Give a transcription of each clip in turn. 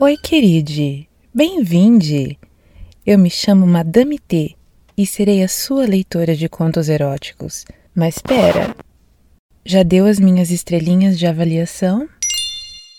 Oi, queride. Bem-vinde. Eu me chamo Madame T e serei a sua leitora de contos eróticos. Mas espera. Já deu as minhas estrelinhas de avaliação?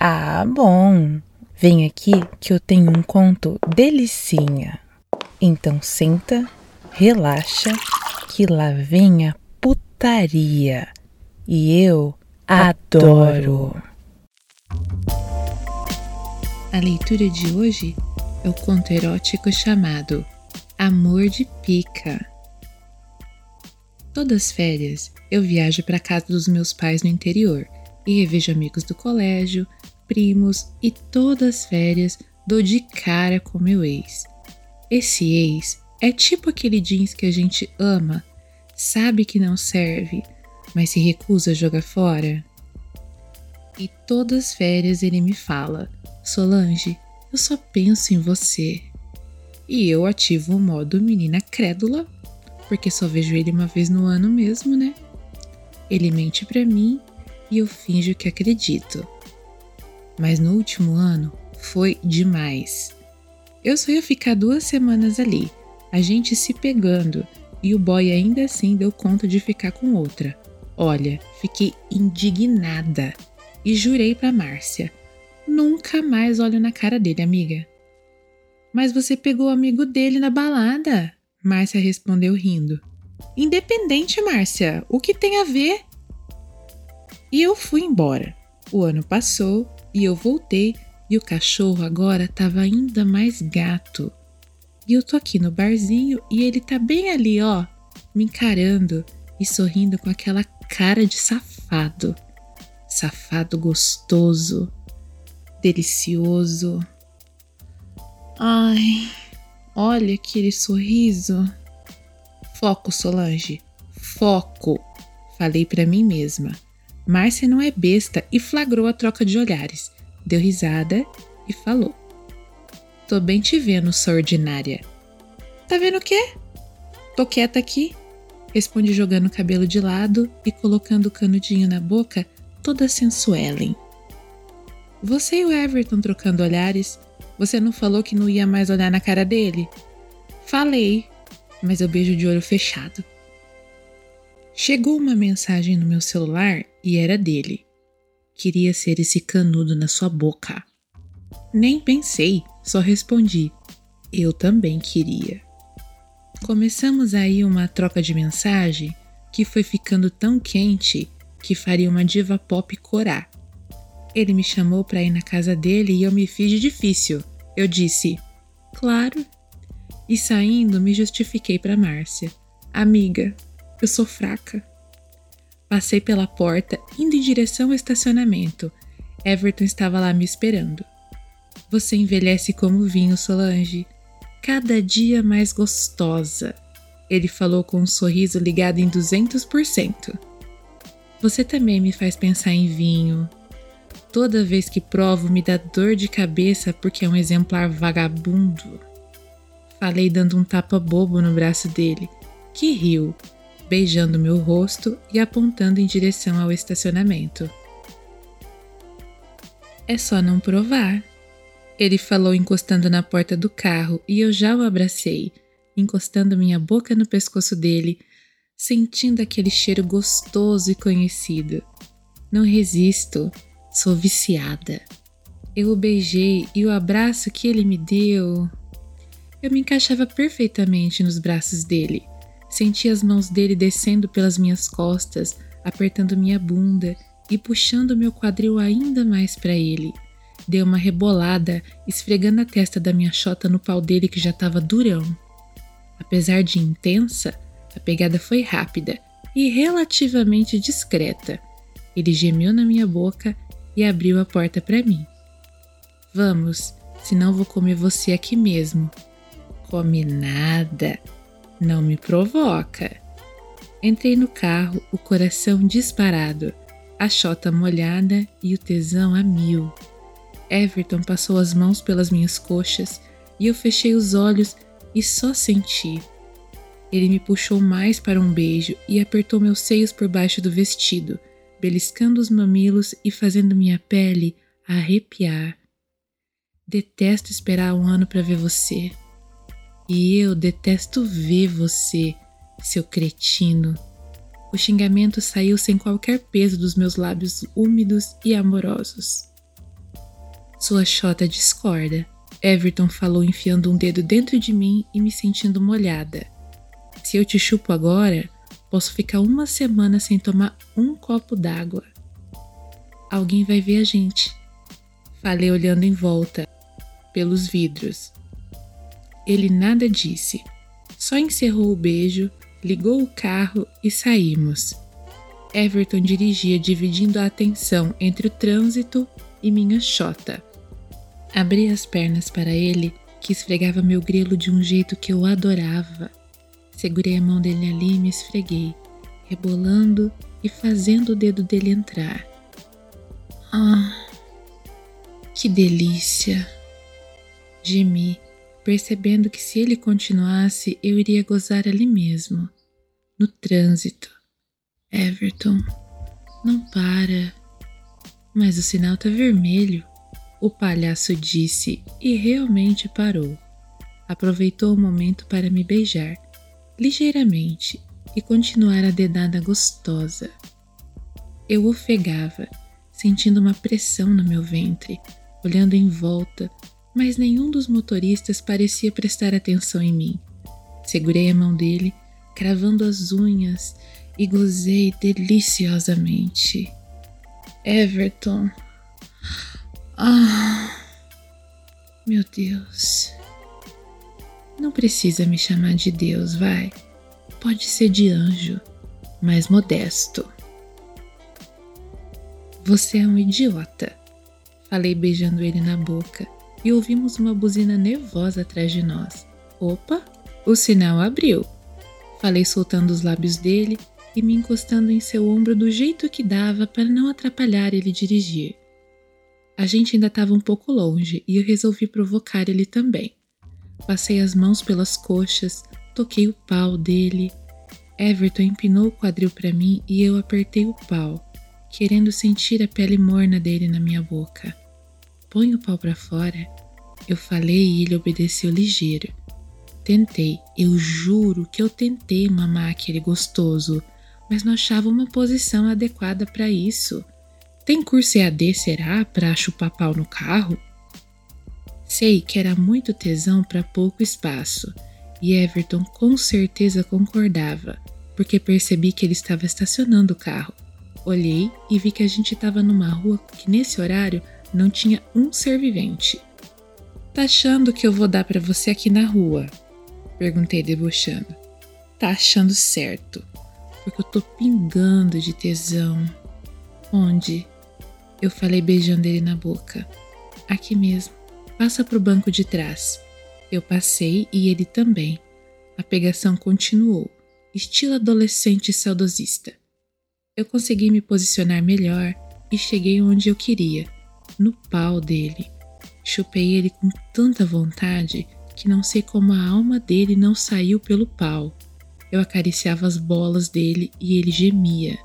Ah, bom. Vem aqui que eu tenho um conto delicinha. Então senta, relaxa, que lá vem a putaria. E eu adoro. A leitura de hoje é o conto erótico chamado Amor de Pica. Todas as férias eu viajo para casa dos meus pais no interior e revejo amigos do colégio, primos e todas as férias dou de cara com meu ex. Esse ex é tipo aquele jeans que a gente ama, sabe que não serve, mas se recusa a jogar fora. E todas as férias ele me fala: Solange, eu só penso em você. E eu ativo o modo menina crédula, porque só vejo ele uma vez no ano mesmo, né? Ele mente para mim e eu finjo que acredito. Mas no último ano foi demais. Eu só ia ficar duas semanas ali, a gente se pegando, e o boy ainda assim deu conta de ficar com outra. Olha, fiquei indignada e jurei para Márcia Nunca mais olho na cara dele, amiga. Mas você pegou o amigo dele na balada? Márcia respondeu rindo. Independente, Márcia, o que tem a ver? E eu fui embora. O ano passou e eu voltei e o cachorro agora estava ainda mais gato. E eu tô aqui no barzinho e ele tá bem ali, ó, me encarando e sorrindo com aquela cara de safado. Safado gostoso delicioso. Ai, olha aquele sorriso. Foco, Solange, foco, falei para mim mesma. Márcia não é besta e flagrou a troca de olhares. Deu risada e falou: Tô bem te vendo, sua ordinária. Tá vendo o quê? Tô quieta aqui, respondi jogando o cabelo de lado e colocando o canudinho na boca, toda sensuelen. Você e o Everton trocando olhares. Você não falou que não ia mais olhar na cara dele? Falei, mas eu beijo de olho fechado. Chegou uma mensagem no meu celular e era dele. Queria ser esse canudo na sua boca. Nem pensei, só respondi. Eu também queria. Começamos aí uma troca de mensagem que foi ficando tão quente que faria uma diva pop corar. Ele me chamou para ir na casa dele e eu me fiz de difícil. Eu disse: Claro. E saindo, me justifiquei para Márcia: Amiga, eu sou fraca. Passei pela porta, indo em direção ao estacionamento. Everton estava lá me esperando. Você envelhece como vinho, Solange. Cada dia mais gostosa. Ele falou com um sorriso ligado em 200%. Você também me faz pensar em vinho, Toda vez que provo me dá dor de cabeça porque é um exemplar vagabundo. Falei dando um tapa bobo no braço dele, que riu, beijando meu rosto e apontando em direção ao estacionamento. É só não provar. Ele falou encostando na porta do carro e eu já o abracei, encostando minha boca no pescoço dele, sentindo aquele cheiro gostoso e conhecido. Não resisto. Sou viciada. Eu o beijei e o abraço que ele me deu. Eu me encaixava perfeitamente nos braços dele. Senti as mãos dele descendo pelas minhas costas, apertando minha bunda e puxando meu quadril ainda mais para ele. Dei uma rebolada, esfregando a testa da minha chota no pau dele que já estava durão. Apesar de intensa, a pegada foi rápida e relativamente discreta. Ele gemeu na minha boca e abriu a porta para mim. Vamos, senão vou comer você aqui mesmo. Come nada, não me provoca. Entrei no carro, o coração disparado, a chota molhada e o tesão a mil. Everton passou as mãos pelas minhas coxas e eu fechei os olhos e só senti. Ele me puxou mais para um beijo e apertou meus seios por baixo do vestido beliscando os mamilos e fazendo minha pele arrepiar. Detesto esperar um ano para ver você. E eu detesto ver você, seu cretino. O xingamento saiu sem qualquer peso dos meus lábios úmidos e amorosos. Sua chota discorda. Everton falou enfiando um dedo dentro de mim e me sentindo molhada. Se eu te chupo agora, posso ficar uma semana sem tomar um copo d'água. Alguém vai ver a gente. Falei olhando em volta, pelos vidros. Ele nada disse, só encerrou o beijo, ligou o carro e saímos. Everton dirigia dividindo a atenção entre o trânsito e minha chota. Abri as pernas para ele, que esfregava meu grelo de um jeito que eu adorava. Segurei a mão dele ali e me esfreguei, rebolando e fazendo o dedo dele entrar. Ah, que delícia! Gemi, percebendo que se ele continuasse eu iria gozar ali mesmo, no trânsito. Everton, não para. Mas o sinal tá vermelho, o palhaço disse e realmente parou. Aproveitou o momento para me beijar, ligeiramente, e continuar a dedada gostosa. Eu ofegava, sentindo uma pressão no meu ventre, olhando em volta, mas nenhum dos motoristas parecia prestar atenção em mim. Segurei a mão dele, cravando as unhas e gozei deliciosamente. Everton. Ah. Meu Deus. Precisa me chamar de Deus, vai. Pode ser de anjo, mas modesto. Você é um idiota. Falei beijando ele na boca e ouvimos uma buzina nervosa atrás de nós. Opa, o sinal abriu. Falei soltando os lábios dele e me encostando em seu ombro do jeito que dava para não atrapalhar ele dirigir. A gente ainda estava um pouco longe e eu resolvi provocar ele também. Passei as mãos pelas coxas, toquei o pau dele. Everton empinou o quadril para mim e eu apertei o pau, querendo sentir a pele morna dele na minha boca. Põe o pau para fora. Eu falei e ele obedeceu ligeiro. Tentei, eu juro que eu tentei mamar aquele gostoso, mas não achava uma posição adequada para isso. Tem curso EAD, será, para chupar pau no carro? Sei que era muito tesão para pouco espaço, e Everton com certeza concordava, porque percebi que ele estava estacionando o carro. Olhei e vi que a gente estava numa rua que nesse horário não tinha um ser vivente. Tá achando que eu vou dar para você aqui na rua? Perguntei debochando. Tá achando certo, porque eu tô pingando de tesão. Onde? Eu falei beijando ele na boca. Aqui mesmo. Passa pro banco de trás. Eu passei e ele também. A pegação continuou, estilo adolescente saudosista. Eu consegui me posicionar melhor e cheguei onde eu queria no pau dele. Chupei ele com tanta vontade que não sei como a alma dele não saiu pelo pau. Eu acariciava as bolas dele e ele gemia,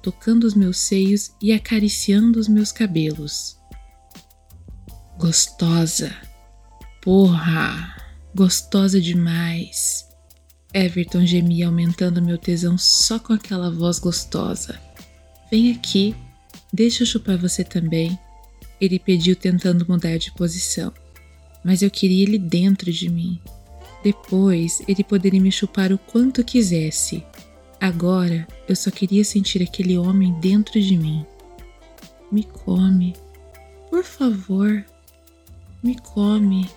tocando os meus seios e acariciando os meus cabelos. Gostosa. Porra! Gostosa demais. Everton gemia aumentando meu tesão só com aquela voz gostosa. Vem aqui, deixa eu chupar você também. Ele pediu tentando mudar de posição, mas eu queria ele dentro de mim. Depois ele poderia me chupar o quanto quisesse. Agora eu só queria sentir aquele homem dentro de mim. Me come, por favor, me come.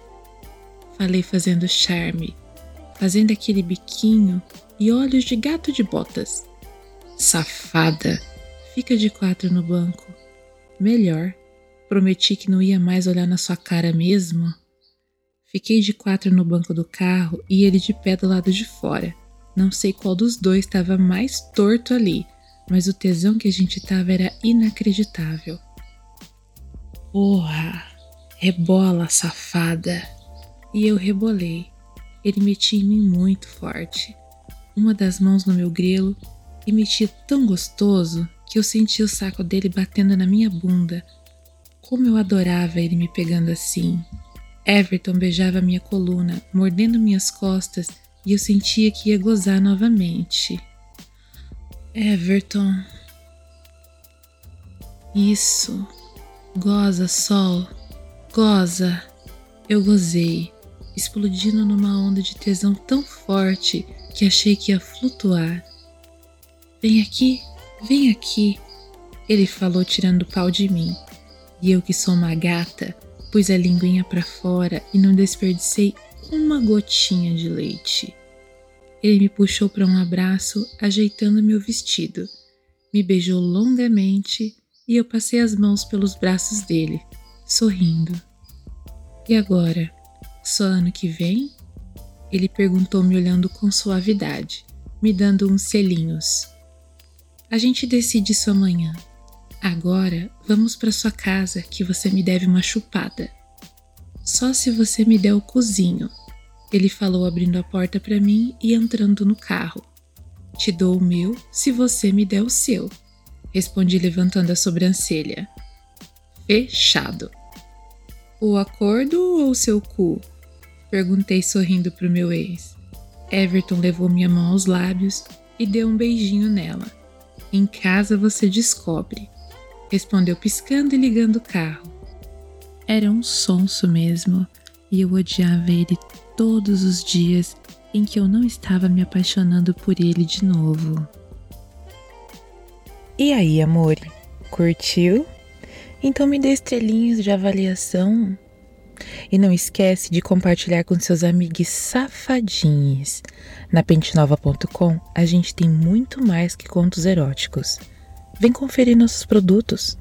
Falei fazendo charme, fazendo aquele biquinho e olhos de gato de botas. Safada, fica de quatro no banco. Melhor. Prometi que não ia mais olhar na sua cara mesmo. Fiquei de quatro no banco do carro e ele de pé do lado de fora. Não sei qual dos dois estava mais torto ali, mas o tesão que a gente tava era inacreditável. Porra! Rebola, safada! E eu rebolei. Ele metia em mim muito forte. Uma das mãos no meu grelo e metia tão gostoso que eu senti o saco dele batendo na minha bunda como eu adorava ele me pegando assim. Everton beijava minha coluna, mordendo minhas costas, e eu sentia que ia gozar novamente. Everton. Isso. Goza, sol. Goza. Eu gozei, explodindo numa onda de tesão tão forte que achei que ia flutuar. Vem aqui, vem aqui, ele falou tirando o pau de mim. E eu que sou uma gata, pus a linguinha para fora e não desperdicei uma gotinha de leite. Ele me puxou para um abraço, ajeitando meu vestido, me beijou longamente e eu passei as mãos pelos braços dele, sorrindo. E agora? Só ano que vem? Ele perguntou, me olhando com suavidade, me dando uns selinhos. A gente decide isso amanhã. Agora vamos para sua casa que você me deve uma chupada. Só se você me der o cozinho, ele falou abrindo a porta para mim e entrando no carro. Te dou o meu se você me der o seu, respondi levantando a sobrancelha. Fechado. O acordo ou o seu cu? Perguntei sorrindo pro meu ex. Everton levou minha mão aos lábios e deu um beijinho nela. Em casa você descobre respondeu piscando e ligando o carro. Era um sonso mesmo, e eu odiava ele todos os dias em que eu não estava me apaixonando por ele de novo. E aí, amor? Curtiu? Então me dê estrelinhas de avaliação. E não esquece de compartilhar com seus amigos safadinhos. Na pentenova.com a gente tem muito mais que contos eróticos. Vem conferir nossos produtos.